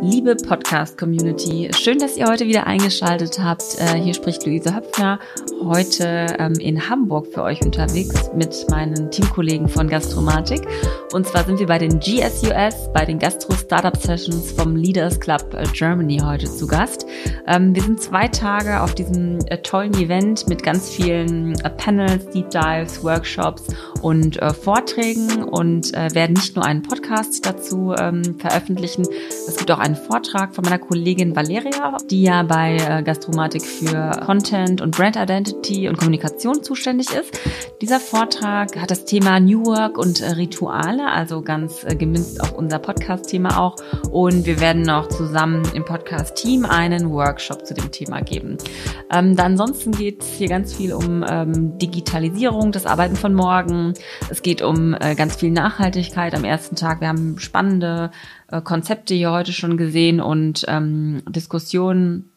Liebe Podcast-Community, schön, dass ihr heute wieder eingeschaltet habt. Äh, hier spricht Luise Höpfner, heute ähm, in Hamburg für euch unterwegs mit meinen Teamkollegen von Gastromatik. Und zwar sind wir bei den GSUS, bei den Gastro Startup Sessions vom Leaders Club äh, Germany heute zu Gast. Ähm, wir sind zwei Tage auf diesem äh, tollen Event mit ganz vielen Panels, Deep Dives, Workshops und Vorträgen und werden nicht nur einen Podcast dazu ähm, veröffentlichen. Es gibt auch einen Vortrag von meiner Kollegin Valeria, die ja bei äh, Gastromatik für Content und Brand Identity und Kommunikation zuständig ist. Dieser Vortrag hat das Thema New Work und äh, Rituale, also ganz äh, gemünzt auf unser Podcast-Thema auch. Und wir werden noch zusammen im Podcast-Team einen Workshop zu dem Thema geben. Ähm, da ansonsten geht es hier ganz viel um ähm, Digitalisierung, das Arbeiten von morgen. Es geht um äh, ganz viel Nachhaltigkeit am ersten Tag. Wir haben spannende äh, Konzepte hier heute schon gesehen und ähm, Diskussionen.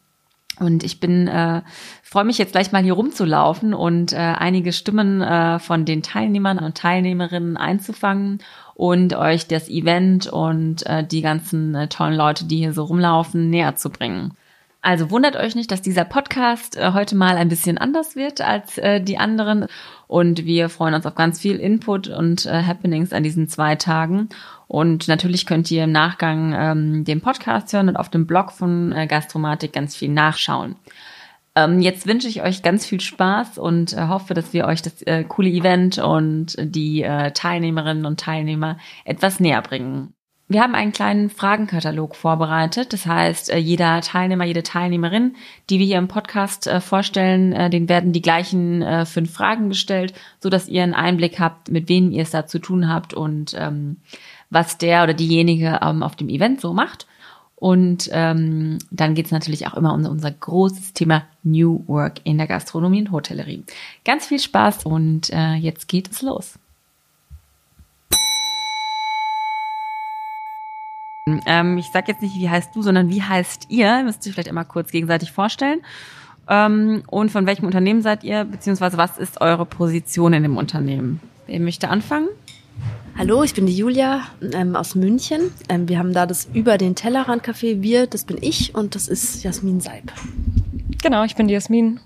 Und ich bin äh, freue mich jetzt gleich mal hier rumzulaufen und äh, einige Stimmen äh, von den Teilnehmern und Teilnehmerinnen einzufangen und euch das Event und äh, die ganzen äh, tollen Leute, die hier so rumlaufen, näher zu bringen. Also wundert euch nicht, dass dieser Podcast äh, heute mal ein bisschen anders wird als äh, die anderen. Und wir freuen uns auf ganz viel Input und äh, Happenings an diesen zwei Tagen. Und natürlich könnt ihr im Nachgang ähm, den Podcast hören und auf dem Blog von äh, Gastromatik ganz viel nachschauen. Ähm, jetzt wünsche ich euch ganz viel Spaß und äh, hoffe, dass wir euch das äh, coole Event und die äh, Teilnehmerinnen und Teilnehmer etwas näher bringen. Wir haben einen kleinen Fragenkatalog vorbereitet. Das heißt, äh, jeder Teilnehmer, jede Teilnehmerin, die wir hier im Podcast äh, vorstellen, äh, den werden die gleichen fünf Fragen gestellt, so dass ihr einen Einblick habt, mit wem ihr es da zu tun habt und ähm, was der oder diejenige ähm, auf dem Event so macht. Und ähm, dann geht es natürlich auch immer um unser großes Thema New Work in der Gastronomie und Hotellerie. Ganz viel Spaß und äh, jetzt geht es los. Ähm, ich sage jetzt nicht, wie heißt du, sondern wie heißt ihr? Müsst ihr vielleicht einmal kurz gegenseitig vorstellen. Ähm, und von welchem Unternehmen seid ihr, beziehungsweise was ist eure Position in dem Unternehmen? Wer möchte anfangen? Hallo, ich bin die Julia ähm, aus München. Ähm, wir haben da das Über den Tellerrand Café. Wir, das bin ich und das ist Jasmin Seib. Genau, ich bin die Jasmin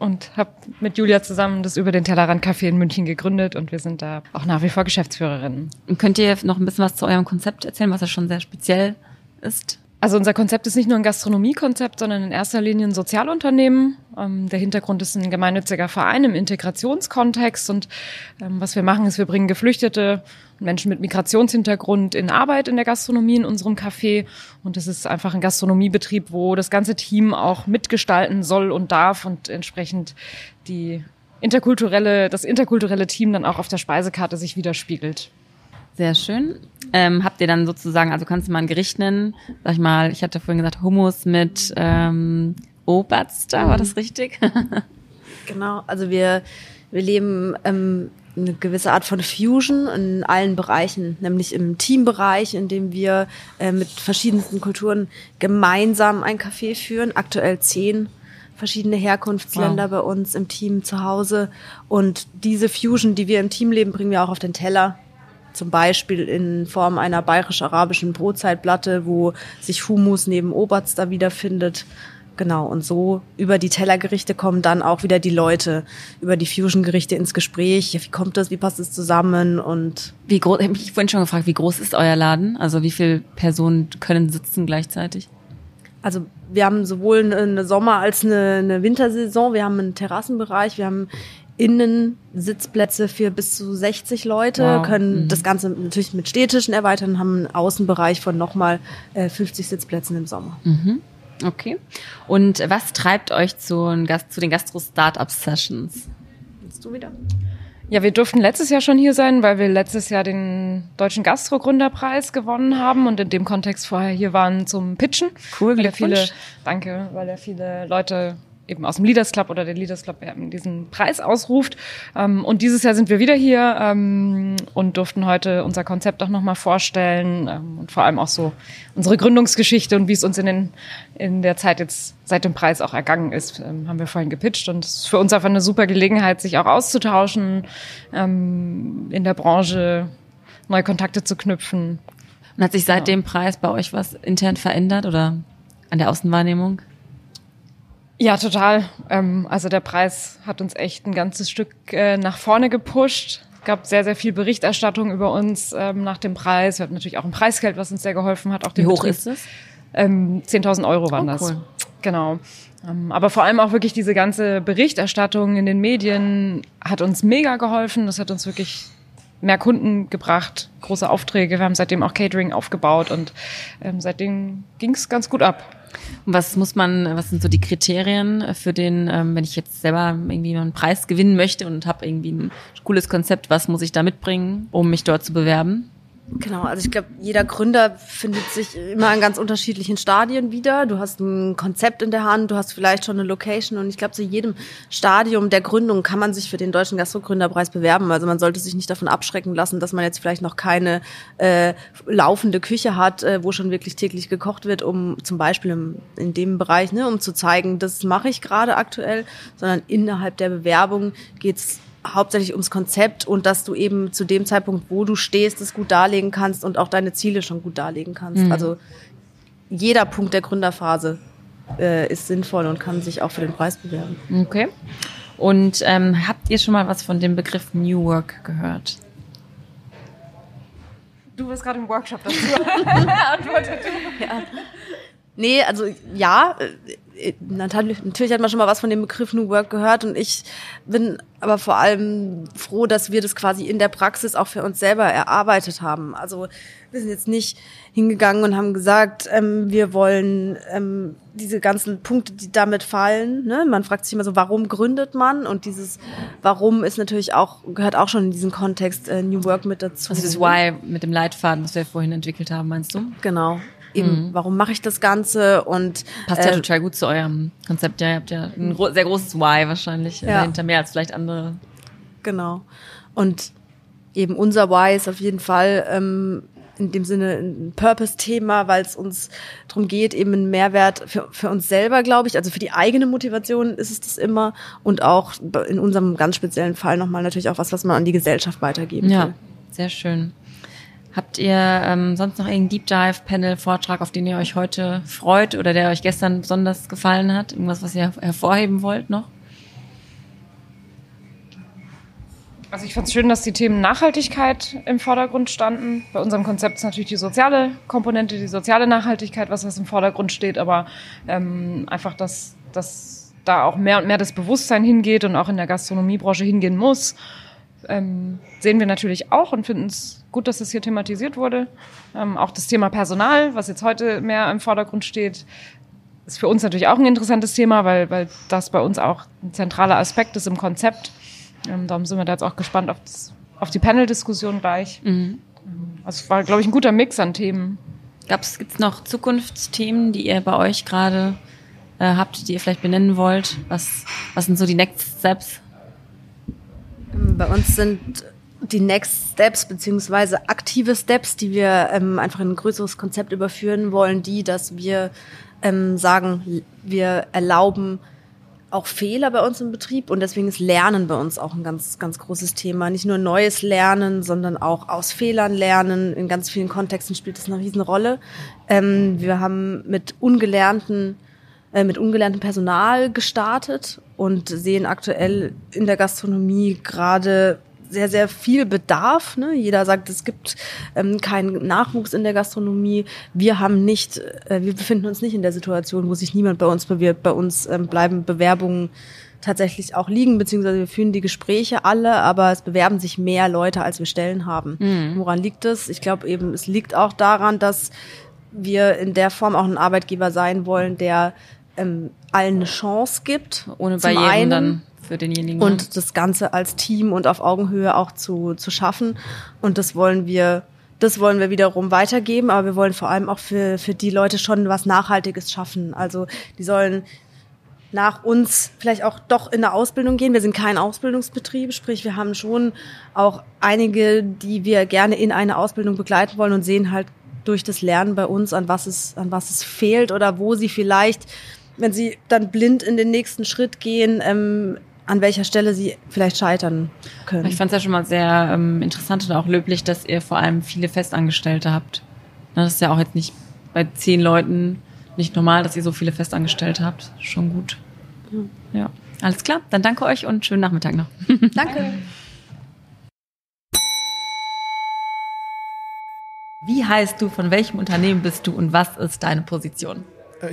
und habe mit Julia zusammen das über den Tellerrand Café in München gegründet und wir sind da auch nach wie vor Geschäftsführerinnen. Und könnt ihr noch ein bisschen was zu eurem Konzept erzählen, was ja schon sehr speziell ist? Also unser Konzept ist nicht nur ein Gastronomiekonzept, sondern in erster Linie ein Sozialunternehmen. Ähm, der Hintergrund ist ein gemeinnütziger Verein im Integrationskontext und ähm, was wir machen ist, wir bringen Geflüchtete und Menschen mit Migrationshintergrund in Arbeit in der Gastronomie in unserem Café und es ist einfach ein Gastronomiebetrieb, wo das ganze Team auch mitgestalten soll und darf und entsprechend die interkulturelle, das interkulturelle Team dann auch auf der Speisekarte sich widerspiegelt. Sehr schön. Ähm, habt ihr dann sozusagen, also kannst du mal ein Gericht nennen? Sag ich mal, ich hatte vorhin gesagt Hummus mit ähm, Oberster, war das richtig? genau, also wir, wir leben ähm, eine gewisse Art von Fusion in allen Bereichen, nämlich im Teambereich, in dem wir äh, mit verschiedensten Kulturen gemeinsam ein Café führen, aktuell zehn verschiedene Herkunftsländer wow. bei uns im Team zu Hause. Und diese Fusion, die wir im Team leben, bringen wir auch auf den Teller zum Beispiel in Form einer bayerisch-arabischen Brotzeitplatte, wo sich Humus neben Oberst da wiederfindet. Genau, und so über die Tellergerichte kommen dann auch wieder die Leute über die Fusion-Gerichte ins Gespräch. Wie kommt das, wie passt es zusammen und wie groß, ich habe mich vorhin schon gefragt, wie groß ist euer Laden? Also wie viele Personen können sitzen gleichzeitig? Also wir haben sowohl eine Sommer- als eine, eine Wintersaison, wir haben einen Terrassenbereich, wir haben innen Sitzplätze für bis zu 60 Leute, wow. können mhm. das Ganze natürlich mit Städtischen erweitern, haben einen Außenbereich von nochmal äh, 50 Sitzplätzen im Sommer. Mhm. Okay. Und was treibt euch zu, zu den Gastro-Startup-Sessions? Willst du wieder? Ja, wir durften letztes Jahr schon hier sein, weil wir letztes Jahr den Deutschen Gastro-Gründerpreis gewonnen haben und in dem Kontext vorher hier waren zum Pitchen. Cool, weil viele, danke, weil ja viele Leute eben aus dem Leaders Club oder der Leaders Club diesen Preis ausruft. Ähm, und dieses Jahr sind wir wieder hier ähm, und durften heute unser Konzept auch nochmal vorstellen ähm, und vor allem auch so unsere Gründungsgeschichte und wie es uns in, den, in der Zeit jetzt seit dem Preis auch ergangen ist, haben wir vorhin gepitcht. Und es ist für uns einfach eine super Gelegenheit, sich auch auszutauschen, in der Branche neue Kontakte zu knüpfen. Und hat sich seit dem Preis bei euch was intern verändert oder an der Außenwahrnehmung? Ja, total. Ähm, also der Preis hat uns echt ein ganzes Stück äh, nach vorne gepusht. Es gab sehr, sehr viel Berichterstattung über uns ähm, nach dem Preis. Wir hatten natürlich auch ein Preisgeld, was uns sehr geholfen hat. Auch Wie hoch Betrieb. ist es? Ähm, 10.000 Euro waren oh, das. Cool. Genau. Ähm, aber vor allem auch wirklich diese ganze Berichterstattung in den Medien hat uns mega geholfen. Das hat uns wirklich mehr Kunden gebracht, große Aufträge. Wir haben seitdem auch Catering aufgebaut und ähm, seitdem ging es ganz gut ab. Und was muss man, was sind so die Kriterien für den, ähm, wenn ich jetzt selber irgendwie einen Preis gewinnen möchte und habe irgendwie ein cooles Konzept, was muss ich da mitbringen, um mich dort zu bewerben? Genau, also ich glaube, jeder Gründer findet sich immer in ganz unterschiedlichen Stadien wieder. Du hast ein Konzept in der Hand, du hast vielleicht schon eine Location und ich glaube, zu jedem Stadium der Gründung kann man sich für den Deutschen Gastrogründerpreis bewerben. Also man sollte sich nicht davon abschrecken lassen, dass man jetzt vielleicht noch keine äh, laufende Küche hat, äh, wo schon wirklich täglich gekocht wird, um zum Beispiel im, in dem Bereich, ne, um zu zeigen, das mache ich gerade aktuell, sondern innerhalb der Bewerbung geht's hauptsächlich ums Konzept und dass du eben zu dem Zeitpunkt, wo du stehst, es gut darlegen kannst und auch deine Ziele schon gut darlegen kannst. Mhm. Also jeder Punkt der Gründerphase äh, ist sinnvoll und kann sich auch für den Preis bewerben. Okay. Und ähm, habt ihr schon mal was von dem Begriff New Work gehört? Du bist gerade im Workshop dazu. Antwortet du. Ja. Nee, also ja, äh, natürlich, natürlich hat man schon mal was von dem Begriff New Work gehört und ich bin aber vor allem froh, dass wir das quasi in der Praxis auch für uns selber erarbeitet haben. Also wir sind jetzt nicht hingegangen und haben gesagt, ähm, wir wollen ähm, diese ganzen Punkte, die damit fallen. Ne? Man fragt sich immer so, warum gründet man? Und dieses Warum ist natürlich auch gehört auch schon in diesen Kontext äh, New Work mit dazu. Also das Why mit dem Leitfaden, was wir vorhin entwickelt haben, meinst du? Genau eben, mhm. warum mache ich das Ganze und passt äh, ja total gut zu eurem Konzept. Ja, ihr habt ja ein gro sehr großes Why wahrscheinlich ja. dahinter mehr als vielleicht andere. Genau. Und eben unser Why ist auf jeden Fall ähm, in dem Sinne ein Purpose-Thema, weil es uns darum geht, eben einen Mehrwert für, für uns selber, glaube ich, also für die eigene Motivation ist es das immer und auch in unserem ganz speziellen Fall nochmal natürlich auch was, was man an die Gesellschaft weitergeben ja, will. Sehr schön. Habt ihr ähm, sonst noch irgendeinen Deep Dive Panel Vortrag, auf den ihr euch heute freut oder der euch gestern besonders gefallen hat? Irgendwas, was ihr hervorheben wollt noch? Also ich fand es schön, dass die Themen Nachhaltigkeit im Vordergrund standen. Bei unserem Konzept ist natürlich die soziale Komponente, die soziale Nachhaltigkeit, was das im Vordergrund steht, aber ähm, einfach, dass, dass da auch mehr und mehr das Bewusstsein hingeht und auch in der Gastronomiebranche hingehen muss ähm, sehen wir natürlich auch und finden es gut, dass es hier thematisiert wurde. Ähm, auch das Thema Personal, was jetzt heute mehr im Vordergrund steht, ist für uns natürlich auch ein interessantes Thema, weil, weil das bei uns auch ein zentraler Aspekt ist im Konzept. Ähm, darum sind wir da jetzt auch gespannt auf, das, auf die Panel-Diskussion gleich. Mhm. Also es war, glaube ich, ein guter Mix an Themen. Gibt es noch Zukunftsthemen, die ihr bei euch gerade äh, habt, die ihr vielleicht benennen wollt? Was, was sind so die Next Steps? Bei uns sind die Next Steps beziehungsweise aktive Steps, die wir ähm, einfach in ein größeres Konzept überführen wollen, die, dass wir ähm, sagen, wir erlauben auch Fehler bei uns im Betrieb und deswegen ist Lernen bei uns auch ein ganz, ganz großes Thema. Nicht nur neues Lernen, sondern auch aus Fehlern lernen. In ganz vielen Kontexten spielt das eine Riesenrolle. Ähm, wir haben mit ungelernten äh, mit ungelerntem Personal gestartet und sehen aktuell in der Gastronomie gerade sehr, sehr viel Bedarf. Ne? Jeder sagt, es gibt ähm, keinen Nachwuchs in der Gastronomie. Wir haben nicht, äh, wir befinden uns nicht in der Situation, wo sich niemand bei uns bewirbt. Bei uns ähm, bleiben Bewerbungen tatsächlich auch liegen, beziehungsweise wir führen die Gespräche alle, aber es bewerben sich mehr Leute, als wir Stellen haben. Mhm. Woran liegt es? Ich glaube eben, es liegt auch daran, dass wir in der Form auch ein Arbeitgeber sein wollen, der ähm, allen eine Chance gibt. Ohne Barrieren einen, dann für denjenigen. Und das Ganze als Team und auf Augenhöhe auch zu, zu schaffen. Und das wollen wir, das wollen wir wiederum weitergeben, aber wir wollen vor allem auch für, für die Leute schon was Nachhaltiges schaffen. Also die sollen nach uns vielleicht auch doch in der Ausbildung gehen. Wir sind kein Ausbildungsbetrieb, sprich wir haben schon auch einige, die wir gerne in eine Ausbildung begleiten wollen und sehen halt durch das Lernen bei uns, an was es, an was es fehlt oder wo sie vielleicht wenn sie dann blind in den nächsten Schritt gehen, ähm, an welcher Stelle sie vielleicht scheitern können. Ich fand es ja schon mal sehr ähm, interessant und auch löblich, dass ihr vor allem viele Festangestellte habt. Das ist ja auch jetzt nicht bei zehn Leuten nicht normal, dass ihr so viele festangestellt habt. Schon gut. Ja. Alles klar, dann danke euch und schönen Nachmittag noch. Danke. Wie heißt du, von welchem Unternehmen bist du und was ist deine Position?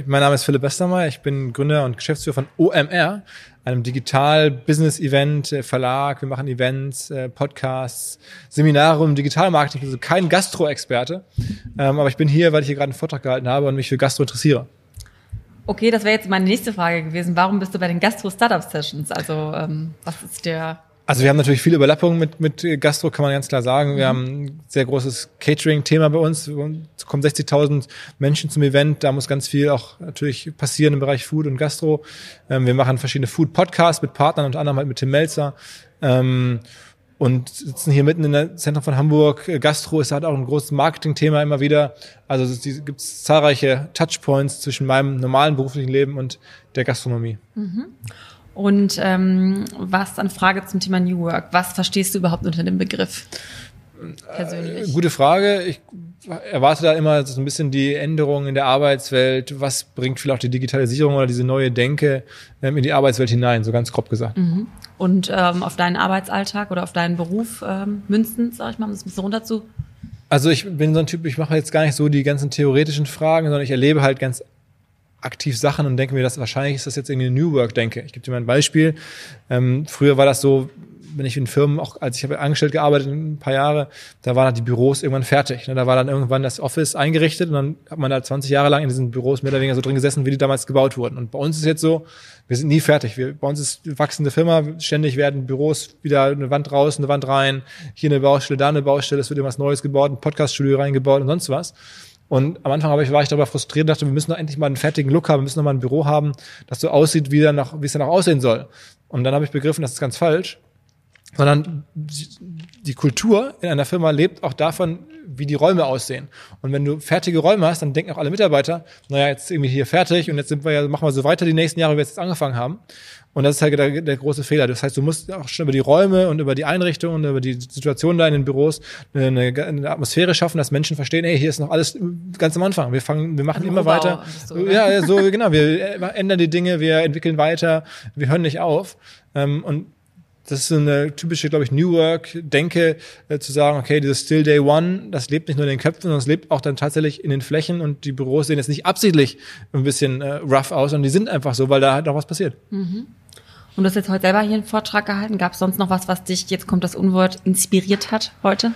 Mein Name ist Philipp Westermeier, ich bin Gründer und Geschäftsführer von OMR, einem Digital-Business-Event-Verlag. Wir machen Events, äh, Podcasts, Seminare um Digitalmarketing, also kein Gastro-Experte. Ähm, aber ich bin hier, weil ich hier gerade einen Vortrag gehalten habe und mich für Gastro interessiere. Okay, das wäre jetzt meine nächste Frage gewesen. Warum bist du bei den Gastro-Startup-Sessions? Also ähm, was ist der also wir haben natürlich viele Überlappungen mit, mit Gastro, kann man ganz klar sagen. Wir mhm. haben ein sehr großes Catering-Thema bei uns. Es kommen 60.000 Menschen zum Event. Da muss ganz viel auch natürlich passieren im Bereich Food und Gastro. Ähm, wir machen verschiedene Food-Podcasts mit Partnern, unter anderem halt mit Tim Melzer. Ähm, und sitzen hier mitten in der Zentrum von Hamburg. Gastro ist halt auch ein großes Marketing-Thema immer wieder. Also es gibt zahlreiche Touchpoints zwischen meinem normalen beruflichen Leben und der Gastronomie. Mhm. Und ähm, was eine Frage zum Thema New Work. Was verstehst du überhaupt unter dem Begriff? Persönlich. Äh, gute Frage. Ich erwarte da immer so ein bisschen die Änderungen in der Arbeitswelt. Was bringt vielleicht auch die Digitalisierung oder diese neue Denke ähm, in die Arbeitswelt hinein, so ganz grob gesagt. Mhm. Und ähm, auf deinen Arbeitsalltag oder auf deinen Beruf ähm, münzen, sag ich mal, um das ein bisschen runter zu. Also ich bin so ein Typ, ich mache jetzt gar nicht so die ganzen theoretischen Fragen, sondern ich erlebe halt ganz aktiv Sachen und denke mir, dass wahrscheinlich ist das jetzt irgendwie New Work denke. Ich gebe dir mal ein Beispiel. Ähm, früher war das so, wenn ich in Firmen, auch als ich habe angestellt gearbeitet ein paar Jahre, da waren halt die Büros irgendwann fertig. Ne? Da war dann irgendwann das Office eingerichtet und dann hat man da 20 Jahre lang in diesen Büros mehr oder weniger so drin gesessen, wie die damals gebaut wurden. Und bei uns ist jetzt so, wir sind nie fertig. Wir, bei uns ist eine wachsende Firma, ständig werden Büros wieder eine Wand raus, eine Wand rein, hier eine Baustelle, da eine Baustelle, es wird irgendwas Neues gebaut, ein Podcaststudio reingebaut und sonst was. Und am Anfang ich, war ich darüber frustriert dachte, wir müssen doch endlich mal einen fertigen Look haben, wir müssen noch mal ein Büro haben, das so aussieht, wie, noch, wie es dann auch aussehen soll. Und dann habe ich begriffen, das ist ganz falsch. Sondern die Kultur in einer Firma lebt auch davon, wie die Räume aussehen. Und wenn du fertige Räume hast, dann denken auch alle Mitarbeiter, naja, jetzt wir hier fertig und jetzt sind wir ja, machen wir so weiter die nächsten Jahre, wie wir jetzt angefangen haben. Und das ist halt der, der, große Fehler. Das heißt, du musst auch schon über die Räume und über die Einrichtungen, über die Situation da in den Büros eine, eine Atmosphäre schaffen, dass Menschen verstehen, ey, hier ist noch alles ganz am Anfang. Wir fangen, wir machen Ein immer Umbau weiter. So, ja, so genau. Wir ändern die Dinge, wir entwickeln weiter, wir hören nicht auf. Ähm, und das ist so eine typische, glaube ich, New Work-Denke, äh, zu sagen, okay, dieses Still Day One, das lebt nicht nur in den Köpfen, sondern es lebt auch dann tatsächlich in den Flächen und die Büros sehen jetzt nicht absichtlich ein bisschen äh, rough aus, sondern die sind einfach so, weil da halt noch was passiert. Mhm. Und du hast jetzt heute selber hier einen Vortrag gehalten. Gab es sonst noch was, was dich, jetzt kommt das Unwort, inspiriert hat heute?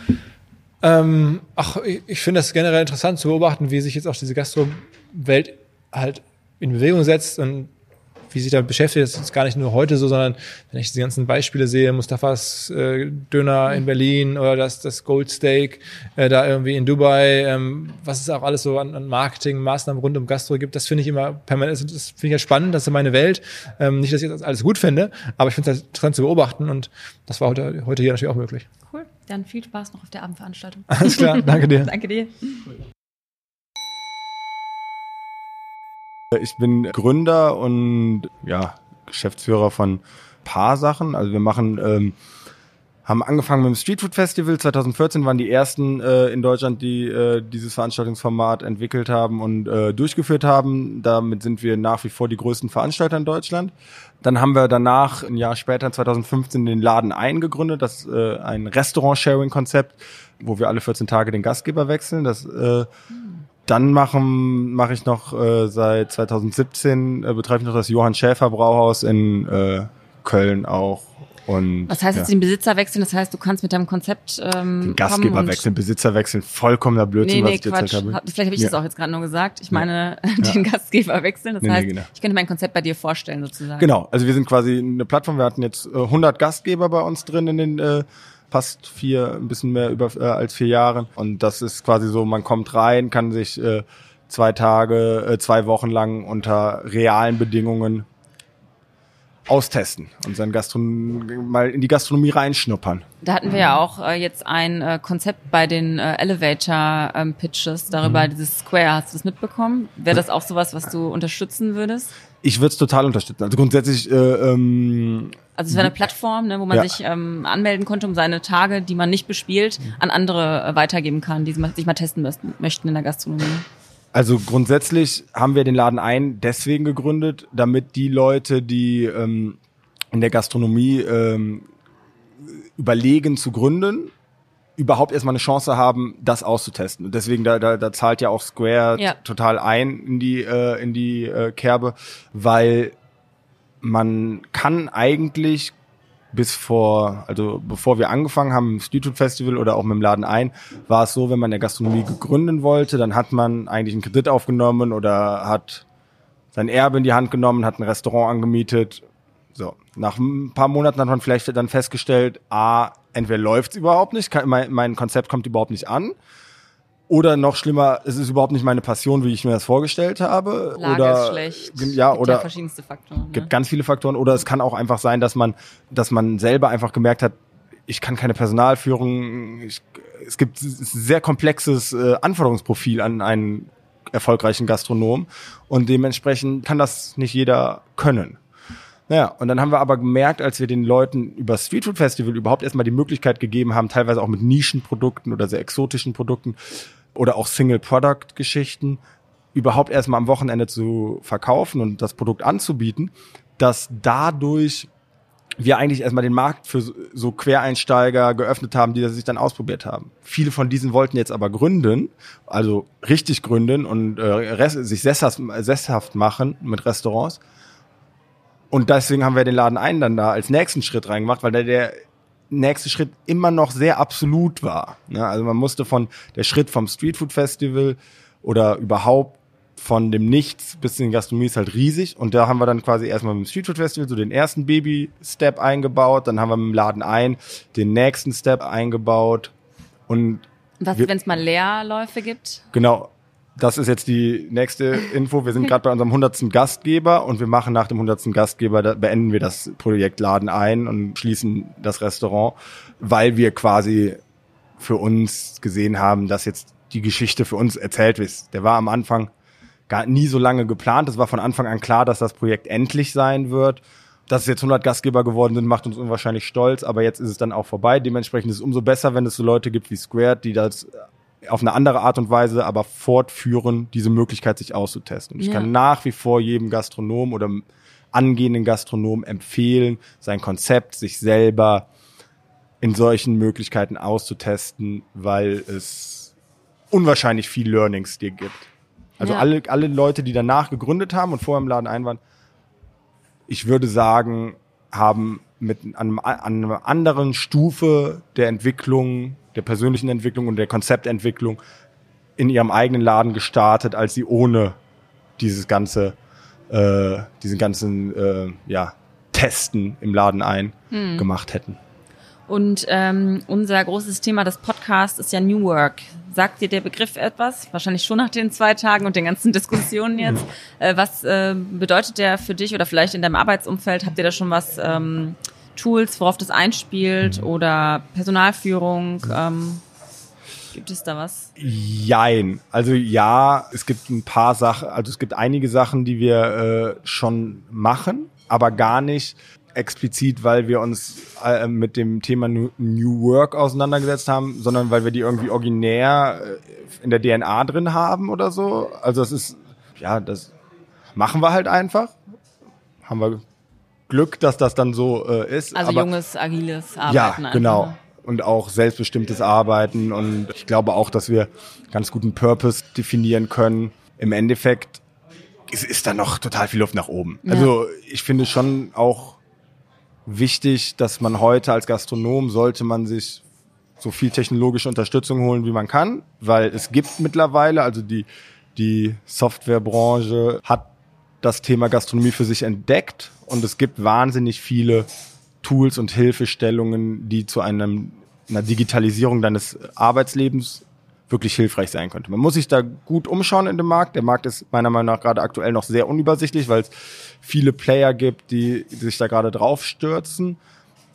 Ähm, ach, ich, ich finde das generell interessant zu beobachten, wie sich jetzt auch diese Gastro-Welt halt in Bewegung setzt und wie sich da beschäftigt. Das ist gar nicht nur heute so, sondern wenn ich die ganzen Beispiele sehe, Mustafas äh, Döner in Berlin oder das, das Gold Steak äh, da irgendwie in Dubai, ähm, was es auch alles so an, an Marketing, Maßnahmen rund um Gastro gibt, das finde ich immer permanent, das finde ich ja spannend, das ist meine Welt. Ähm, nicht, dass ich das alles gut finde, aber ich finde es halt interessant zu beobachten und das war heute, heute hier natürlich auch möglich. Cool, dann viel Spaß noch auf der Abendveranstaltung. Alles klar, danke dir. danke dir. Ich bin Gründer und ja, Geschäftsführer von paar Sachen. Also wir machen, ähm, haben angefangen mit dem Streetfood Festival. 2014 waren die ersten äh, in Deutschland, die äh, dieses Veranstaltungsformat entwickelt haben und äh, durchgeführt haben. Damit sind wir nach wie vor die größten Veranstalter in Deutschland. Dann haben wir danach, ein Jahr später, 2015, den Laden eingegründet. Das ist äh, ein Restaurant-Sharing-Konzept, wo wir alle 14 Tage den Gastgeber wechseln. Das äh, dann machen mache ich noch äh, seit 2017 äh, betreibe ich noch das Johann Schäfer Brauhaus in äh, Köln auch und was heißt ja. jetzt den Besitzer wechseln? Das heißt, du kannst mit deinem Konzept ähm, den Gastgeber wechseln, Besitzer wechseln, vollkommener Blödsinn, nee, nee, was ich Quatsch. erzählt habe. Vielleicht habe ich ja. das auch jetzt gerade nur gesagt. Ich meine, ja. den Gastgeber wechseln. Das nee, heißt, genau. ich könnte mein Konzept bei dir vorstellen sozusagen. Genau. Also wir sind quasi eine Plattform. Wir hatten jetzt äh, 100 Gastgeber bei uns drin in den äh, fast vier, ein bisschen mehr über äh, als vier Jahren. Und das ist quasi so, man kommt rein, kann sich äh, zwei Tage, äh, zwei Wochen lang unter realen Bedingungen austesten und sein Gastron mal in die Gastronomie reinschnuppern. Da hatten wir ja auch äh, jetzt ein äh, Konzept bei den äh, Elevator ähm, Pitches darüber, mhm. dieses Square. Hast du das mitbekommen? Wäre das auch sowas, was du unterstützen würdest? Ich würde es total unterstützen. Also grundsätzlich äh, ähm, Also es wäre eine Plattform, ne, wo man Ja. sich ähm, anmelden konnte, um seine Tage, die man nicht bespielt, an andere äh, weitergeben kann, die sich mal testen müssten, möchten in der Gastronomie. Also grundsätzlich haben wir den Laden ein deswegen gegründet, damit die Leute, die ähm, in der Gastronomie ähm, überlegen zu gründen, überhaupt erstmal eine Chance haben, das auszutesten. Und deswegen, da, da, da zahlt ja auch Square Ja. total ein in die, äh, in die äh, Kerbe, weil man kann eigentlich bis vor, also bevor wir angefangen haben, im Street Food Festival oder auch mit dem Laden ein, war es so, wenn man eine Gastronomie gründen wollte, dann hat man eigentlich einen Kredit aufgenommen oder hat sein Erbe in die Hand genommen, hat ein Restaurant angemietet. So, nach ein paar Monaten hat man vielleicht dann festgestellt, a, entweder läuft's überhaupt nicht, mein, mein Konzept kommt überhaupt nicht an, oder noch schlimmer, es ist überhaupt nicht meine Passion, wie ich mir das vorgestellt habe. Lage oder, ist schlecht. Ja, Gibt oder ja verschiedenste Faktoren. gibt Ne? ganz viele Faktoren. Oder es kann auch einfach sein, dass man, dass man selber einfach gemerkt hat, ich kann keine Personalführung. Ich, es gibt ein sehr komplexes äh, Anforderungsprofil an einen erfolgreichen Gastronom und dementsprechend kann das nicht jeder können. Naja, und dann haben wir aber gemerkt, als wir den Leuten über Street Food Festival überhaupt erstmal die Möglichkeit gegeben haben, teilweise auch mit Nischenprodukten oder sehr exotischen Produkten oder auch Single-Product-Geschichten, überhaupt erstmal am Wochenende zu verkaufen und das Produkt anzubieten, dass dadurch wir eigentlich erstmal den Markt für so- Quereinsteiger geöffnet haben, die das sich dann ausprobiert haben. Viele von diesen wollten jetzt aber gründen, also richtig gründen und äh, sich sesshaft machen mit Restaurants. Und deswegen haben wir den Laden ein dann da als nächsten Schritt reingemacht, weil der, der nächste Schritt immer noch sehr absolut war. Ne? Also man musste von der Schritt vom Street Food Festival oder überhaupt von dem Nichts bis in die Gastronomie ist halt riesig. Und da haben wir dann quasi erstmal mit dem Street Food Festival so den ersten Baby-Step eingebaut. Dann haben wir mit dem Laden ein den nächsten Step eingebaut. Und Was, wenn es mal Leerläufe gibt? Genau. Das ist jetzt die nächste Info. Wir sind gerade bei unserem 100. Gastgeber und wir machen nach dem 100. Gastgeber, da beenden wir das Projekt Laden ein und schließen das Restaurant, weil wir quasi für uns gesehen haben, dass jetzt die Geschichte für uns erzählt ist. Der war am Anfang gar nie so lange geplant. Es war von Anfang an klar, dass das Projekt endlich sein wird. Dass es jetzt 100 Gastgeber geworden sind, macht uns unwahrscheinlich stolz, aber jetzt ist es dann auch vorbei. Dementsprechend ist es umso besser, wenn es so Leute gibt wie Squared, die das auf eine andere Art und Weise aber fortführen, diese Möglichkeit sich auszutesten. Und ich Ja. kann nach wie vor jedem Gastronom oder angehenden Gastronom empfehlen, sein Konzept sich selber in solchen Möglichkeiten auszutesten, weil es unwahrscheinlich viel Learnings dir gibt. Also Ja. alle, alle Leute, die danach gegründet haben und vorher im Laden ein waren, ich würde sagen, haben mit einem, an einer anderen Stufe der Entwicklung, der persönlichen Entwicklung und der Konzeptentwicklung in ihrem eigenen Laden gestartet, als sie ohne dieses ganze, äh, diesen ganzen, äh, ja, Testen im Laden ein gemacht hätten. Und ähm, unser großes Thema des Podcasts ist ja New Work. Sagt dir der Begriff etwas? Wahrscheinlich schon nach den zwei Tagen und den ganzen Diskussionen jetzt. Äh, was äh, bedeutet der für dich oder vielleicht in deinem Arbeitsumfeld? Habt ihr da schon was ähm, Tools, worauf das einspielt oder Personalführung? Ähm, gibt es da was? Jein. Also ja, es gibt ein paar Sachen, also es gibt einige Sachen, die wir äh, schon machen, aber gar nicht explizit, weil wir uns äh, mit dem Thema New New Work auseinandergesetzt haben, sondern weil wir die irgendwie originär äh, in der DNA drin haben oder so. Also das ist, ja, das machen wir halt einfach. Haben wir Glück, dass das dann so äh, ist. Also aber junges, agiles Arbeiten. ja, einfach, genau. Und auch selbstbestimmtes Arbeiten. Und ich glaube auch, dass wir ganz guten Purpose definieren können. Im Endeffekt ist, ist da noch total viel Luft nach oben. Ja. Also ich finde schon auch wichtig, dass man heute als Gastronom sollte man sich so viel technologische Unterstützung holen, wie man kann, weil es gibt mittlerweile, also die, die Softwarebranche hat das Thema Gastronomie für sich entdeckt und es gibt wahnsinnig viele Tools und Hilfestellungen, die zu einem, einer Digitalisierung deines Arbeitslebens wirklich hilfreich sein könnte. Man muss sich da gut umschauen in dem Markt. Der Markt ist meiner Meinung nach gerade aktuell noch sehr unübersichtlich, weil es viele Player gibt, die sich da gerade drauf stürzen.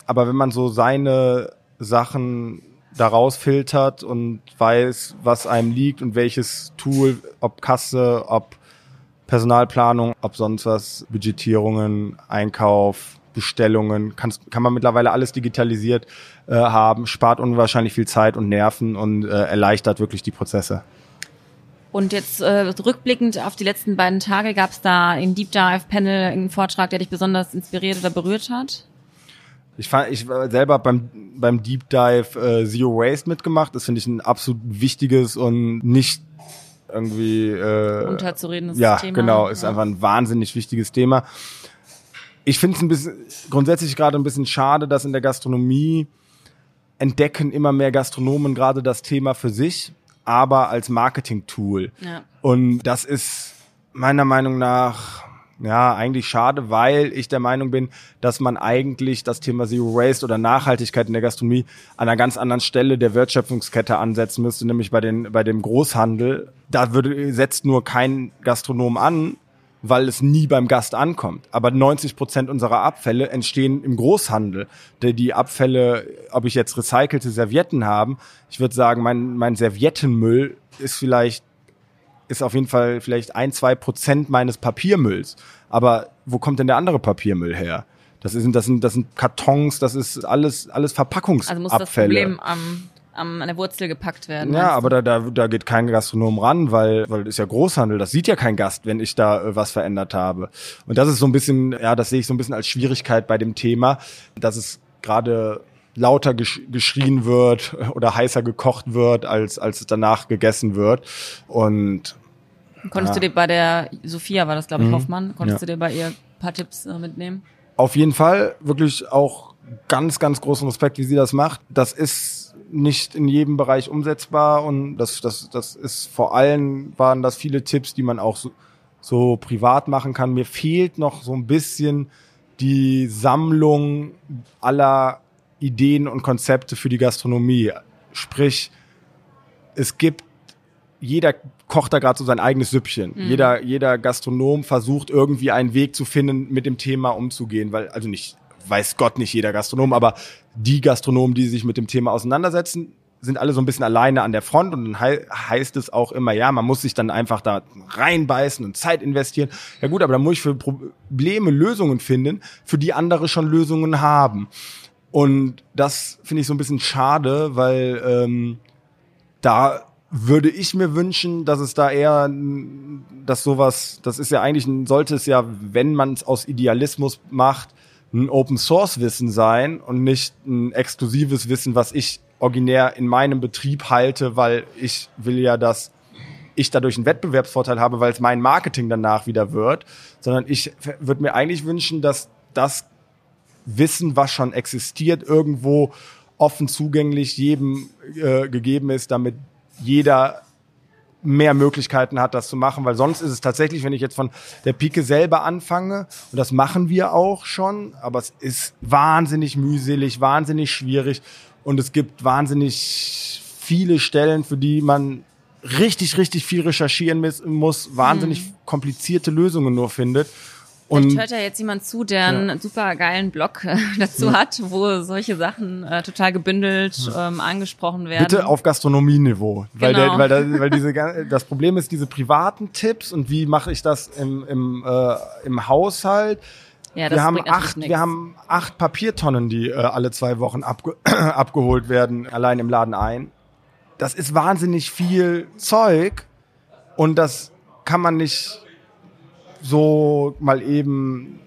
Aber wenn man so seine Sachen daraus filtert und weiß, was einem liegt und welches Tool, ob Kasse, ob Personalplanung, ob sonst was, Budgetierungen, Einkauf, Bestellungen, kann, kann man mittlerweile alles digitalisiert äh, haben, spart unwahrscheinlich viel Zeit und Nerven und äh, erleichtert wirklich die Prozesse. Und jetzt äh, rückblickend auf die letzten beiden Tage, gab es da im Deep Dive Panel einen Vortrag, der dich besonders inspiriert oder berührt hat? Ich fand, ich war selber beim beim Deep Dive äh, Zero Waste mitgemacht. Das finde ich ein absolut wichtiges und nicht irgendwie äh, unterzuredendes ja, Thema. genau, ist Ja. einfach ein wahnsinnig wichtiges Thema. Ich finde es ein bisschen grundsätzlich gerade ein bisschen schade, dass in der Gastronomie entdecken immer mehr Gastronomen gerade das Thema für sich, aber als Marketing-Tool. Ja. Und das ist meiner Meinung nach ja eigentlich schade, weil ich der Meinung bin, dass man eigentlich das Thema Zero Waste oder Nachhaltigkeit in der Gastronomie an einer ganz anderen Stelle der Wertschöpfungskette ansetzen müsste, nämlich bei den bei dem Großhandel. Da würde setzt nur kein Gastronom an, weil es nie beim Gast ankommt. Aber 90 Prozent unserer Abfälle entstehen im Großhandel. Die Abfälle, ob ich jetzt recycelte Servietten haben, ich würde sagen, mein, mein Serviettenmüll ist vielleicht, ist auf jeden Fall vielleicht ein, zwei Prozent meines Papiermülls. Aber wo kommt denn der andere Papiermüll her? Das sind, das sind, das sind Kartons, das ist alles, alles Verpackungsabfälle. Also muss das Problem am, am, an der Wurzel gepackt werden. Ja, aber da, da, da geht kein Gastronom ran, weil, weil das ist ja Großhandel. Das sieht ja kein Gast, wenn ich da äh, was verändert habe. Und das ist so ein bisschen, ja, das sehe ich so ein bisschen als Schwierigkeit bei dem Thema, dass es gerade lauter gesch geschrien wird oder heißer gekocht wird, als, als es danach gegessen wird. Und Konntest Ja. du dir bei der, Sophia war das, glaube ich, Mhm. Hoffmann, konntest Ja. du dir bei ihr ein paar Tipps äh, mitnehmen? Auf jeden Fall wirklich auch ganz, ganz großen Respekt, wie sie das macht. Das ist nicht in jedem Bereich umsetzbar und das, das, das ist vor allem waren das viele Tipps, die man auch so, so privat machen kann. Mir fehlt noch so ein bisschen die Sammlung aller Ideen und Konzepte für die Gastronomie. Sprich, es gibt jeder kocht da gerade so sein eigenes Süppchen. Jeder, jeder Gastronom versucht irgendwie einen Weg zu finden, mit dem Thema umzugehen, weil, also nicht, weiß Gott nicht jeder Gastronom, aber die Gastronomen, die sich mit dem Thema auseinandersetzen, sind alle so ein bisschen alleine an der Front und dann hei heißt es auch immer, ja, man muss sich dann einfach da reinbeißen und Zeit investieren. Ja gut, aber dann muss ich für Probleme Lösungen finden, für die andere schon Lösungen haben. Und das finde ich so ein bisschen schade, weil ähm, da würde ich mir wünschen, dass es da eher, dass sowas, das ist ja eigentlich, sollte es ja, wenn man es aus Idealismus macht, ein Open Source Wissen sein und nicht ein exklusives Wissen, was ich originär in meinem Betrieb halte, weil ich will ja, dass ich dadurch einen Wettbewerbsvorteil habe, weil es mein Marketing danach wieder wird, sondern ich würde mir eigentlich wünschen, dass das Wissen, was schon existiert, irgendwo offen zugänglich jedem äh, gegeben ist, damit jeder mehr Möglichkeiten hat, das zu machen, weil sonst ist es tatsächlich, wenn ich jetzt von der Pike selber anfange, und das machen wir auch schon, aber es ist wahnsinnig mühselig, wahnsinnig schwierig und es gibt wahnsinnig viele Stellen, für die man richtig, richtig viel recherchieren muss, wahnsinnig komplizierte Lösungen nur findet. Vielleicht Und hört ja jetzt jemand zu, der einen super geilen Blog äh, dazu hat, wo solche Sachen äh, total gebündelt ähm, angesprochen werden. Bitte auf Gastronomieniveau. Weil, Genau. der, weil, der, weil diese, das Problem ist, diese privaten Tipps und wie mache ich das im, im, äh, im Haushalt. ja, das Wir haben, acht, wir haben acht Papiertonnen, die äh, alle zwei Wochen abge abgeholt werden, allein im Laden ein. Das ist wahnsinnig viel Zeug und das kann man nicht so mal eben,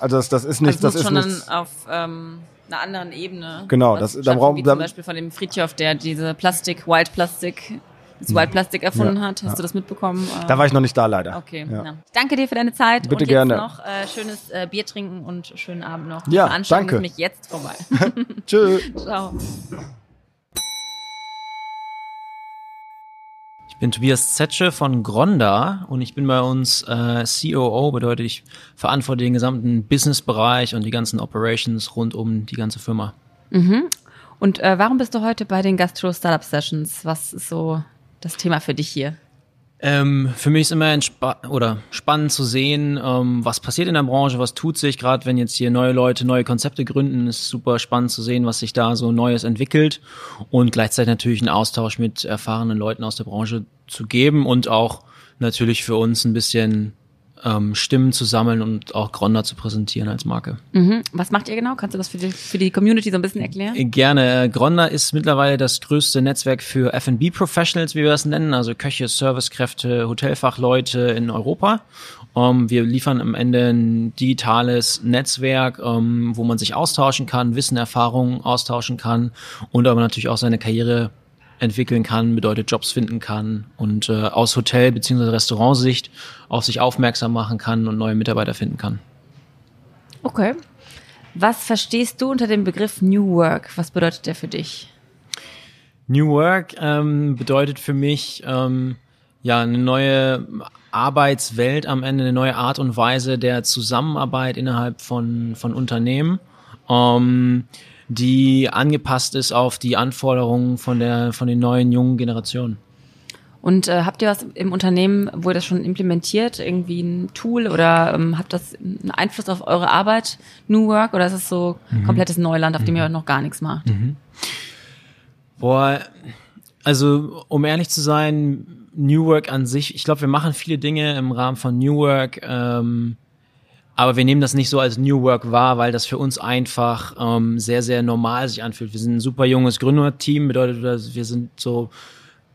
also das, das ist nicht, also das ist schon nicht, dann auf ähm, einer anderen Ebene. Genau, das- da brauchen- da- zum Beispiel von dem Friedhof, der diese Plastik, Wild Plastik, das Wild Plastik erfunden. Ja, hat. Hast ja. du das mitbekommen? Da war ich noch nicht da leider. Okay, Ja. danke dir für deine Zeit Bitte und jetzt gerne. noch äh, schönes äh, Bier trinken und schönen Abend noch. Ja, danke. ist nämlich jetzt vorbei. Tschö. Ciao. Ich bin Tobias Zetsche von Gronda und ich bin bei uns äh, COO, bedeutet ich verantworte den gesamten Businessbereich und die ganzen Operations rund um die ganze Firma. Und äh, warum bist du heute bei den Gastro Startup Sessions? Was ist so das Thema für dich hier? Ähm, für mich ist immer oder spannend zu sehen, ähm, was passiert in der Branche, was tut sich, gerade wenn jetzt hier neue Leute neue Konzepte gründen, ist super spannend zu sehen, was sich da so Neues entwickelt. Und gleichzeitig natürlich einen Austausch mit erfahrenen Leuten aus der Branche zu geben und auch natürlich für uns ein bisschen ähm, Stimmen zu sammeln und auch Gronder zu präsentieren als Marke. Mhm. Was macht ihr genau? Kannst du das für die, für die Community so ein bisschen erklären? Gerne. Gronder ist mittlerweile das größte Netzwerk für F&B Professionals, wie wir das nennen, also Köche, Servicekräfte, Hotelfachleute in Europa. Um, ähm, wir liefern am Ende ein digitales Netzwerk, um, ähm, wo man sich austauschen kann, Wissen, Erfahrungen austauschen kann und aber natürlich auch seine Karriere entwickeln kann, bedeutet Jobs finden kann und äh, aus Hotel- bzw. Restaurantsicht auf sich aufmerksam machen kann und neue Mitarbeiter finden kann. Okay. Was verstehst du unter dem Begriff New Work? Was bedeutet der für dich? New Work ähm, bedeutet für mich ähm, ja eine neue Arbeitswelt am Ende, eine neue Art und Weise der Zusammenarbeit innerhalb von, von Unternehmen. Ähm, die angepasst ist auf die Anforderungen von der von den neuen jungen Generationen. Und äh, habt ihr was im Unternehmen, wo ihr das schon implementiert, irgendwie ein Tool oder ähm, habt das einen Einfluss auf eure Arbeit, New Work, oder ist es so mhm. komplettes Neuland, auf dem ihr mhm. noch gar nichts macht? Mhm. Boah, also um ehrlich zu sein, New Work an sich, ich glaube, wir machen viele Dinge im Rahmen von New Work. Ähm, aber wir nehmen das nicht so als New Work wahr, weil das für uns einfach ähm, sehr, sehr normal sich anfühlt. Wir sind ein super junges Gründerteam, bedeutet, wir sind so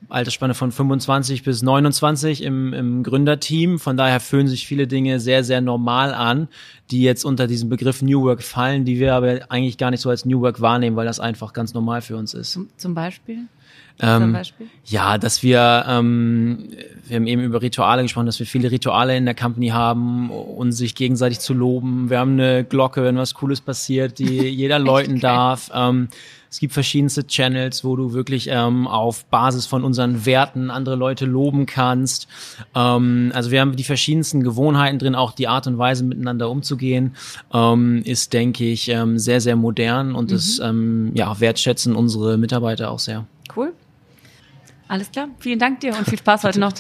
Altersspanne von 25 bis 29 im, im Gründerteam. Von daher fühlen sich viele Dinge sehr, sehr normal an, die jetzt unter diesen Begriff New Work fallen, die wir aber eigentlich gar nicht so als New Work wahrnehmen, weil das einfach ganz normal für uns ist. Zum Beispiel? Ähm, ja, dass wir, ähm, wir haben eben über Rituale gesprochen, dass wir viele Rituale in der Company haben, um sich gegenseitig zu loben. Wir haben eine Glocke, wenn was Cooles passiert, die jeder läuten darf. Ähm, es gibt verschiedenste Channels, wo du wirklich ähm, auf Basis von unseren Werten andere Leute loben kannst. Ähm, also wir haben die verschiedensten Gewohnheiten drin, auch die Art und Weise miteinander umzugehen, ähm, ist, denke ich, ähm, sehr, sehr modern und mhm. das ähm, ja, wertschätzen unsere Mitarbeiter auch sehr. Cool. Alles klar. Vielen Dank dir und viel Spaß heute noch.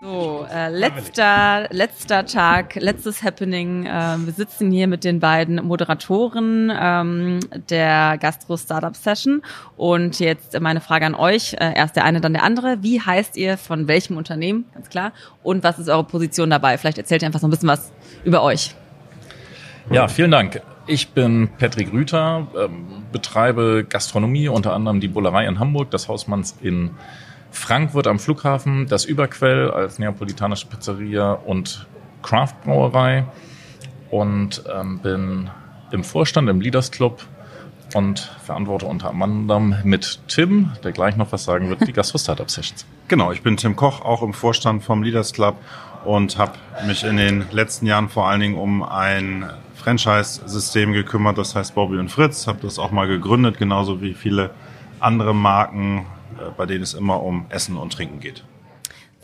So, äh, letzter, letzter Tag, letztes Happening. Äh, wir sitzen hier mit den beiden Moderatoren ähm, der Gastro Startup Session. Und jetzt meine Frage an euch. Äh, erst der eine, dann der andere. Wie heißt ihr von welchem Unternehmen? Ganz klar. Und was ist eure Position dabei? Vielleicht erzählt ihr einfach so ein bisschen was über euch. Ja, vielen Dank. Ich bin Patrick Rüther, ähm, betreibe Gastronomie, unter anderem die Bullerei in Hamburg, das Hausmanns in Frankfurt am Flughafen, das Überquell als neapolitanische Pizzeria und Craftbrauerei und ähm, bin im Vorstand im Leaders Club und verantworte unter anderem mit Tim, der gleich noch was sagen wird, die Gastro Startup Sessions. Genau, ich bin Tim Koch, auch im Vorstand vom Leaders Club und habe mich in den letzten Jahren vor allen Dingen um ein Franchise-System gekümmert, das heißt Bobby und Fritz, habe das auch mal gegründet, genauso wie viele andere Marken, äh, bei denen es immer um Essen und Trinken geht.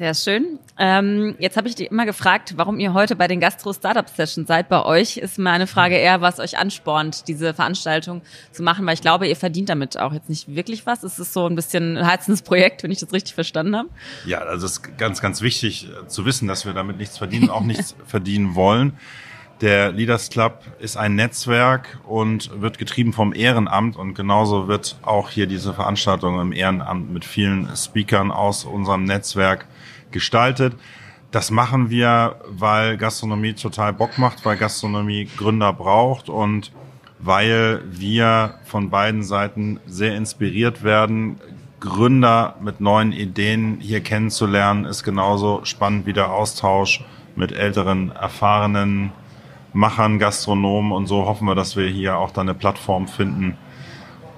Sehr schön. Ähm, jetzt habe ich dich immer gefragt, warum ihr heute bei den Gastro Startup Sessions seid. Bei euch ist meine Frage eher, was euch anspornt, diese Veranstaltung zu machen, weil ich glaube, ihr verdient damit auch jetzt nicht wirklich was. Es ist so ein bisschen ein Herzensprojekt, wenn ich das richtig verstanden habe. Ja, also es ist ganz, ganz wichtig äh, zu wissen, dass wir damit nichts verdienen, auch nichts verdienen wollen. Der Leaders Club ist ein Netzwerk und wird getrieben vom Ehrenamt und genauso wird auch hier diese Veranstaltung im Ehrenamt mit vielen Speakern aus unserem Netzwerk gestaltet. Das machen wir, weil Gastronomie total Bock macht, weil Gastronomie Gründer braucht und weil wir von beiden Seiten sehr inspiriert werden. Gründer mit neuen Ideen hier kennenzulernen, ist genauso spannend wie der Austausch mit älteren, erfahrenen Machern, Gastronomen und so hoffen wir, dass wir hier auch dann eine Plattform finden,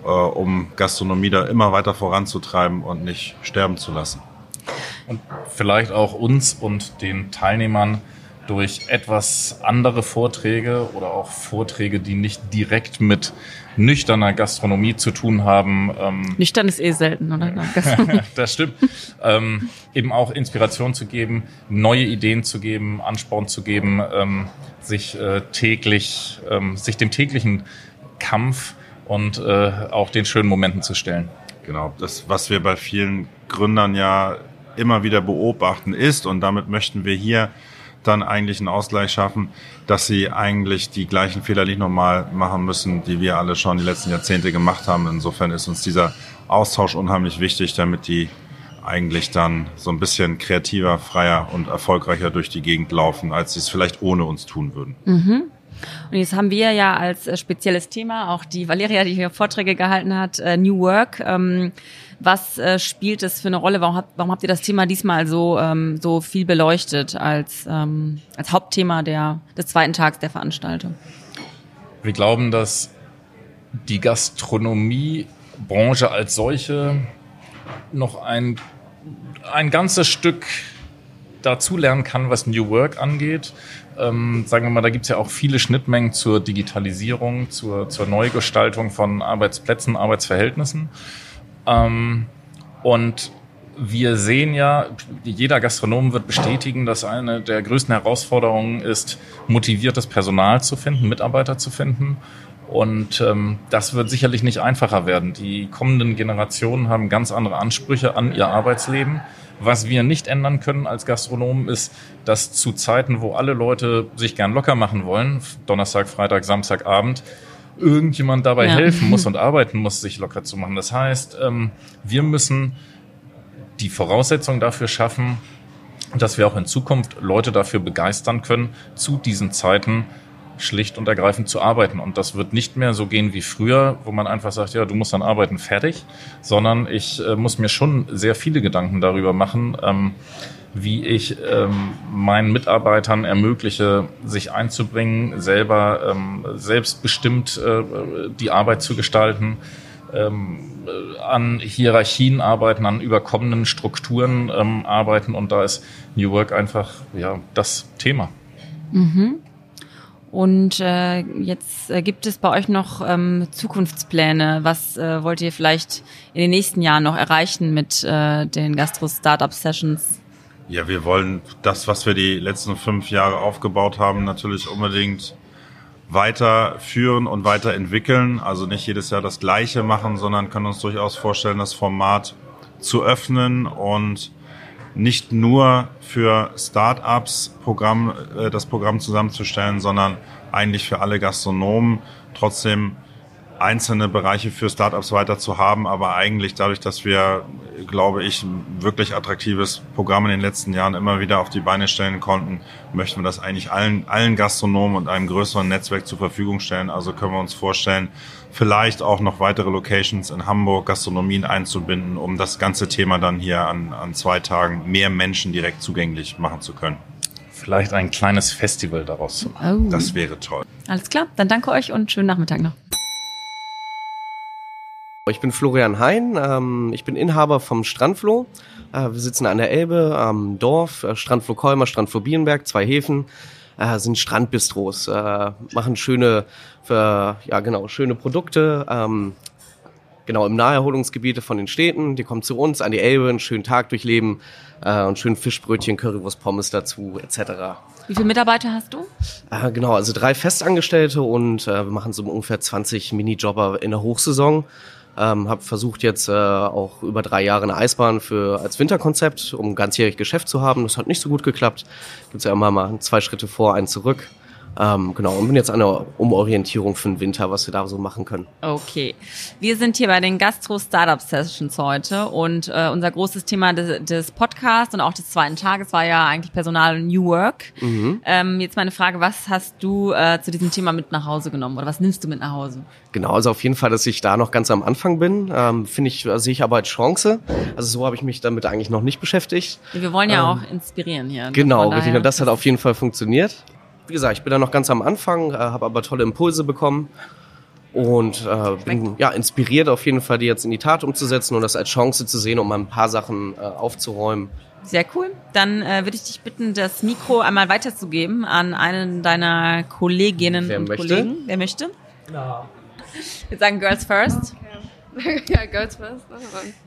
äh, um Gastronomie da immer weiter voranzutreiben und nicht sterben zu lassen. Und vielleicht auch uns und den Teilnehmern durch etwas andere Vorträge oder auch Vorträge, die nicht direkt mit nüchterner Gastronomie zu tun haben. Ähm, Nüchtern ist eh selten, oder? das stimmt. ähm, eben auch Inspiration zu geben, neue Ideen zu geben, Ansporn zu geben, ähm, sich äh, täglich, ähm, sich dem täglichen Kampf und äh, auch den schönen Momenten zu stellen. Genau, das, was wir bei vielen Gründern ja immer wieder beobachten ist, und damit möchten wir hier dann eigentlich einen Ausgleich schaffen, dass sie eigentlich die gleichen Fehler nicht nochmal machen müssen, die wir alle schon die letzten Jahrzehnte gemacht haben. Insofern ist uns dieser Austausch unheimlich wichtig, damit die eigentlich dann so ein bisschen kreativer, freier und erfolgreicher durch die Gegend laufen, als sie es vielleicht ohne uns tun würden. Mhm. Und jetzt haben wir ja als äh, spezielles Thema auch die Valeria, die hier Vorträge gehalten hat, äh, New Work. Ähm, was äh, spielt es für eine Rolle? Warum habt, warum habt ihr das Thema diesmal so, ähm, so viel beleuchtet als, ähm, als Hauptthema der, des zweiten Tags der Veranstaltung? Wir glauben, dass die Gastronomiebranche als solche noch ein, ein ganzes Stück dazulernen kann, was New Work angeht. Ähm, sagen wir mal, da gibt es ja auch viele Schnittmengen zur Digitalisierung, zur, zur Neugestaltung von Arbeitsplätzen, Arbeitsverhältnissen. Ähm, und wir sehen ja, jeder Gastronom wird bestätigen, dass eine der größten Herausforderungen ist, motiviertes Personal zu finden, Mitarbeiter zu finden. Und ähm, das wird sicherlich nicht einfacher werden. Die kommenden Generationen haben ganz andere Ansprüche an ihr Arbeitsleben. Was wir nicht ändern können als Gastronomen ist, dass zu Zeiten, wo alle Leute sich gern locker machen wollen, Donnerstag, Freitag, Samstagabend, irgendjemand dabei ja. helfen muss und arbeiten muss, sich locker zu machen. Das heißt, ähm, wir müssen die Voraussetzung dafür schaffen, dass wir auch in Zukunft Leute dafür begeistern können, zu diesen Zeiten schlicht und ergreifend zu arbeiten. Und das wird nicht mehr so gehen wie früher, wo man einfach sagt, ja, du musst dann arbeiten, fertig, sondern ich äh, muss mir schon sehr viele Gedanken darüber machen, ähm, wie ich ähm, meinen Mitarbeitern ermögliche, sich einzubringen, selber ähm, selbstbestimmt äh, die Arbeit zu gestalten, ähm, äh, an Hierarchien arbeiten, an überkommenen Strukturen ähm, arbeiten und da ist New Work einfach ja das Thema. Mhm. Und äh, jetzt äh, gibt es bei euch noch ähm, Zukunftspläne. Was äh, wollt ihr vielleicht in den nächsten Jahren noch erreichen mit äh, den Gastro-Startup-Sessions? Ja, wir wollen das, was wir die letzten fünf Jahre aufgebaut haben, natürlich unbedingt weiterführen und weiterentwickeln. Also nicht jedes Jahr das Gleiche machen, sondern können uns durchaus vorstellen, das Format zu öffnen und nicht nur für Startups Programm, äh, das Programm zusammenzustellen, sondern eigentlich für alle Gastronomen. Trotzdem einzelne Bereiche für Startups weiter zu haben, aber eigentlich dadurch, dass wir, glaube ich, ein wirklich attraktives Programm in den letzten Jahren immer wieder auf die Beine stellen konnten, möchten wir das eigentlich allen, allen Gastronomen und einem größeren Netzwerk zur Verfügung stellen. Also können wir uns vorstellen, vielleicht auch noch weitere Locations in Hamburg, Gastronomien einzubinden, um das ganze Thema dann hier an, an zwei Tagen mehr Menschen direkt zugänglich machen zu können. Vielleicht ein kleines Festival daraus zu machen. Oh. Das wäre toll. Alles klar, dann danke euch und schönen Nachmittag noch. Ich bin Florian Hein, ähm, ich bin Inhaber vom Strandfloh. Äh, wir sitzen an der Elbe am Dorf, äh, Strandfloh Kolmer, Strandfloh Bierenberg, zwei Häfen, äh, sind Strandbistros, äh, machen schöne, für, ja genau, schöne Produkte, ähm, genau im Naherholungsgebiete von den Städten. Die kommen zu uns an die Elbe, einen schönen Tag durchleben äh, und schön Fischbrötchen, Currywurst, Pommes dazu etc. Wie viele Mitarbeiter hast du? Äh, genau, also drei Festangestellte und äh, wir machen so ungefähr 20 Minijobber in der Hochsaison. Ähm, habe versucht jetzt äh, auch über drei Jahre eine Eisbahn für als Winterkonzept, um ganzjährig Geschäft zu haben. Das hat nicht so gut geklappt. Gibt's ja immer mal zwei Schritte vor, einen zurück. Ähm, genau, und bin jetzt an der Umorientierung für den Winter, was wir da so machen können. Okay. Wir sind hier bei den Gastro Startup Sessions heute und äh, unser großes Thema des, des Podcasts und auch des zweiten Tages war ja eigentlich Personal und New Work. Mhm. Ähm, jetzt meine Frage, was hast du äh, zu diesem Thema mit nach Hause genommen oder was nimmst du mit nach Hause? Genau, also auf jeden Fall, dass ich da noch ganz am Anfang bin, ähm, finde ich, sehe ich aber als Chance. Also so habe ich mich damit eigentlich noch nicht beschäftigt. Wir wollen ja ähm, auch inspirieren hier. Genau, richtig. Und das hat auf jeden Fall funktioniert wie gesagt, ich bin da noch ganz am Anfang, äh, habe aber tolle Impulse bekommen und äh, bin ja inspiriert auf jeden Fall, die jetzt in die Tat umzusetzen und das als Chance zu sehen, um mal ein paar Sachen äh, aufzuräumen. Sehr cool. Dann äh, würde ich dich bitten, das Mikro einmal weiterzugeben an einen deiner Kolleginnen Wer und möchte? Kollegen. Wer möchte? Ja. Wir sagen Girls First. ja, Girls First.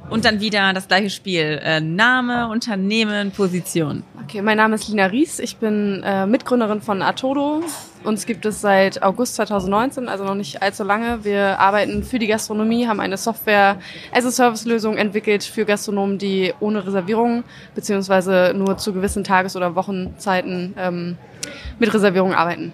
Und dann wieder das gleiche Spiel. Äh, Name, Unternehmen, Position. Okay, mein Name ist Lina Ries. Ich bin äh, Mitgründerin von Atodo. Uns gibt es seit August 2019, also noch nicht allzu lange. Wir arbeiten für die Gastronomie, haben eine Software-as-a-Service-Lösung entwickelt für Gastronomen, die ohne Reservierung beziehungsweise nur zu gewissen Tages- oder Wochenzeiten ähm, mit Reservierung arbeiten.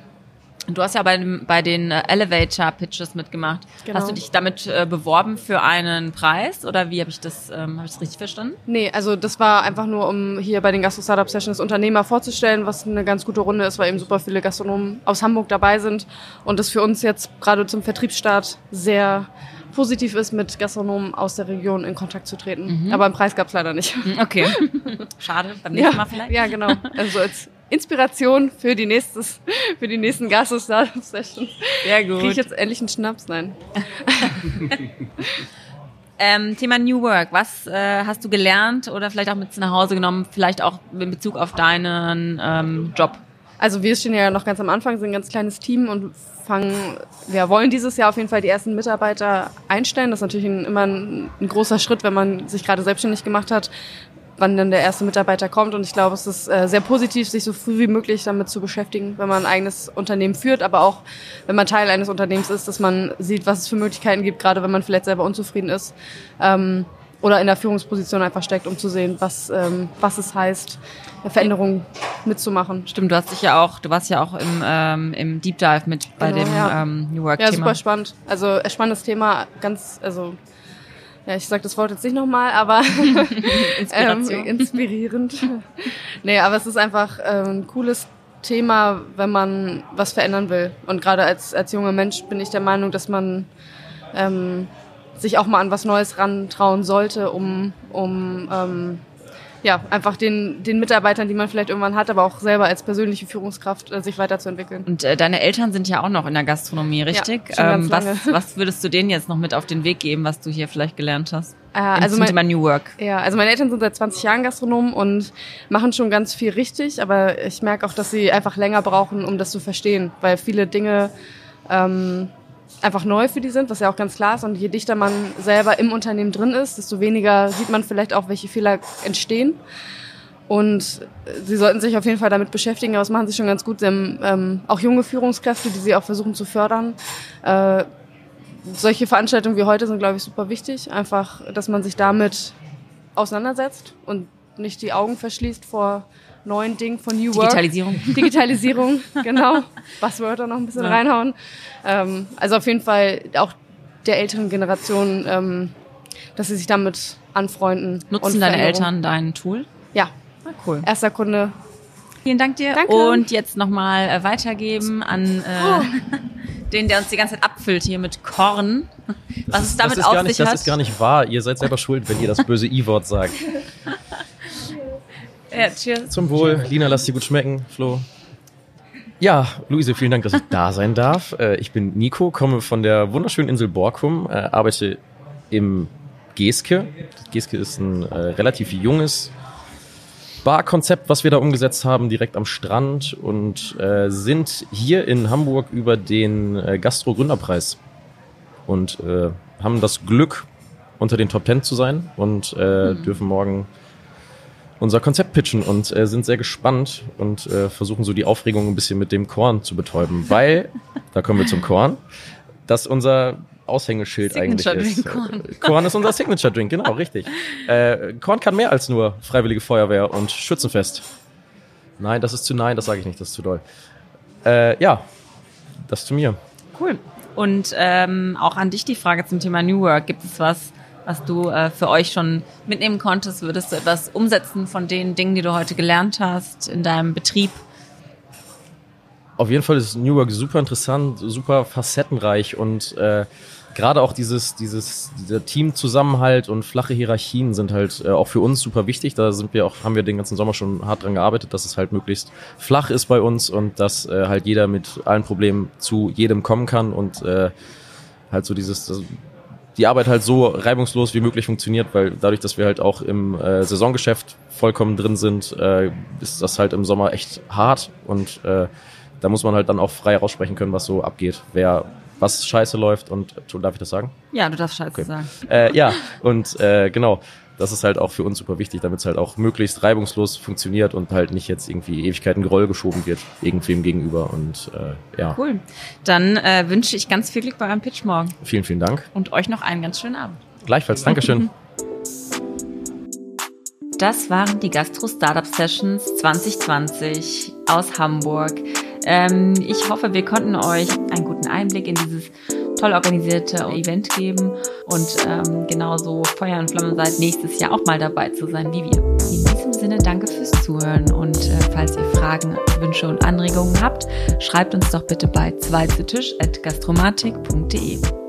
Du hast ja bei, bei den äh, Elevator Pitches mitgemacht. Genau. Hast du dich damit äh, beworben für einen Preis oder wie habe ich das ähm, habe ich das richtig verstanden? Nee, also das war einfach nur, um hier bei den Gastro-Startup Sessions Unternehmer vorzustellen, was eine ganz gute Runde ist, weil eben super viele Gastronomen aus Hamburg dabei sind und das für uns jetzt gerade zum Vertriebsstart sehr positiv ist, mit Gastronomen aus der Region in Kontakt zu treten. Aber einen Preis gab es leider nicht. Okay. Schade, beim nächsten Ja, Mal vielleicht. ja, genau. Also als Inspiration für die nächstes, für die nächsten Gastro-Startup-Sessions. Sehr gut. Kriege ich jetzt endlich einen Schnaps? Nein. Ähm, Thema New Work. Was äh, hast du gelernt oder vielleicht auch mit nach Hause genommen? Vielleicht auch in Bezug auf deinen ähm, Job. Also wir stehen ja noch ganz am Anfang, sind ein ganz kleines Team und fangen, wir wollen dieses Jahr auf jeden Fall die ersten Mitarbeiter einstellen. Das ist natürlich ein, immer ein, ein großer Schritt, wenn man sich gerade selbstständig gemacht hat, wann dann der erste Mitarbeiter kommt. Und ich glaube, es ist äh, sehr positiv, sich so früh wie möglich damit zu beschäftigen, wenn man ein eigenes Unternehmen führt, aber auch wenn man Teil eines Unternehmens ist, dass man sieht, was es für Möglichkeiten gibt, gerade wenn man vielleicht selber unzufrieden ist. Ähm, oder in der Führungsposition einfach steckt, um zu sehen, was, ähm, was es heißt, Veränderungen mitzumachen. Stimmt, du hast dich ja auch, du warst ja auch im, ähm, im Deep Dive mit bei Genau, dem ja. ähm, New Work Ja, Thema. super spannend. Also äh, spannendes Thema, ganz, also ja, ich sag das Wort jetzt nicht nochmal, aber ähm, inspirierend. nee, aber es ist einfach ähm, ein cooles Thema, wenn man was verändern will. Und gerade als, als junger Mensch bin ich der Meinung, dass man ähm, sich auch mal an was Neues rantrauen sollte, um, um ähm, ja, einfach den, den Mitarbeitern, die man vielleicht irgendwann hat, aber auch selber als persönliche Führungskraft äh, sich weiterzuentwickeln. Und äh, deine Eltern sind ja auch noch in der Gastronomie, richtig? ganz ähm, was, was würdest du denen jetzt noch mit auf den Weg geben, was du hier vielleicht gelernt hast? Äh, also mein, Thema New Work. Ja, also meine Eltern sind seit 20 Jahren Gastronomen und machen schon ganz viel richtig, aber ich merke auch, dass sie einfach länger brauchen, um das zu verstehen, weil viele Dinge ähm, einfach neu für die sind, was ja auch ganz klar ist. Und je dichter man selber im Unternehmen drin ist, desto weniger sieht man vielleicht auch, welche Fehler entstehen. Und sie sollten sich auf jeden Fall damit beschäftigen, aber das machen sie schon ganz gut. Sie haben ähm, auch junge Führungskräfte, die sie auch versuchen zu fördern. Äh, solche Veranstaltungen wie heute sind, glaube ich, super wichtig. Einfach, dass man sich damit auseinandersetzt und nicht die Augen verschließt vor neuen Dingen von New Work. Digitalisierung. Digitalisierung, genau. Buzzwörter noch ein bisschen Ja. reinhauen. Ähm, also auf jeden Fall auch der älteren Generation, ähm, dass sie sich damit anfreunden. Nutzen und deine Eltern dein Tool? Ja, Ah, cool. erster Kunde. Vielen Dank dir. Danke. Und jetzt nochmal äh, weitergeben an äh, den, der uns die ganze Zeit abfüllt hier mit Korn. Was es damit das ist auf gar nicht, sich Das hat. ist gar nicht wahr. Ihr seid selber schuld, wenn ihr das böse I-Wort sagt. ja, cheers. Zum Wohl. Lina, lass dir gut schmecken. Flo. Ja, Luise, vielen Dank, dass ich da sein darf. Äh, Ich bin Nico, komme von der wunderschönen Insel Borkum, äh, arbeite im Geske. Geske ist ein äh, relativ junges Barkonzept, was wir da umgesetzt haben, direkt am Strand und äh, sind hier in Hamburg über den äh, Gastro-Gründerpreis und äh, haben das Glück, unter den Top Ten zu sein und äh, dürfen morgen unser Konzept pitchen und äh, sind sehr gespannt und äh, versuchen so die Aufregung ein bisschen mit dem Korn zu betäuben, weil, da kommen wir zum Korn, dass unser Aushängeschild eigentlich ist. Drink Korn. Äh, Korn ist unser Signature Drink, genau, richtig. Äh, Korn kann mehr als nur Freiwillige Feuerwehr und Schützenfest. Nein, das ist zu nein, das sage ich nicht, das ist zu doll. Äh, ja, das zu mir. Cool. Und ähm, auch an dich die Frage zum Thema New Work. Gibt es was, was du äh, für euch schon mitnehmen konntest? Würdest du etwas umsetzen von den Dingen, die du heute gelernt hast in deinem Betrieb? Auf jeden Fall ist New Work super interessant, super facettenreich und äh, gerade auch dieses, dieses, dieser Teamzusammenhalt und flache Hierarchien sind halt äh, auch für uns super wichtig. Da sind wir auch, haben wir den ganzen Sommer schon hart dran gearbeitet, dass es halt möglichst flach ist bei uns und dass äh, halt jeder mit allen Problemen zu jedem kommen kann und äh, halt so dieses, das, die Arbeit halt so reibungslos wie möglich funktioniert, weil dadurch, dass wir halt auch im äh, Saisongeschäft vollkommen drin sind, äh, ist das halt im Sommer echt hart und äh, da muss man halt dann auch frei raussprechen können, was so abgeht, wer was scheiße läuft und darf ich das sagen? Ja, du darfst Scheiße sagen. Äh, ja, und äh, genau, das ist halt auch für uns super wichtig, damit es halt auch möglichst reibungslos funktioniert und halt nicht jetzt irgendwie Ewigkeiten Groll geschoben wird, irgendwem gegenüber. Und äh, ja, Cool. Dann äh, wünsche ich ganz viel Glück bei eurem Pitch morgen vielen, vielen Dank. und euch noch einen ganz schönen Abend. Gleichfalls, Dankeschön. Das waren die Gastro Startup Sessions 2020 aus Hamburg. Ähm, ich hoffe, wir konnten euch einen guten Einblick in dieses toll organisierte Event geben und ähm, genauso Feuer und Flamme seid, nächstes Jahr auch mal dabei zu sein wie wir. In diesem Sinne danke fürs Zuhören und äh, falls ihr Fragen, Wünsche und Anregungen habt, schreibt uns doch bitte bei 2 zu Tisch at gastromatik.de.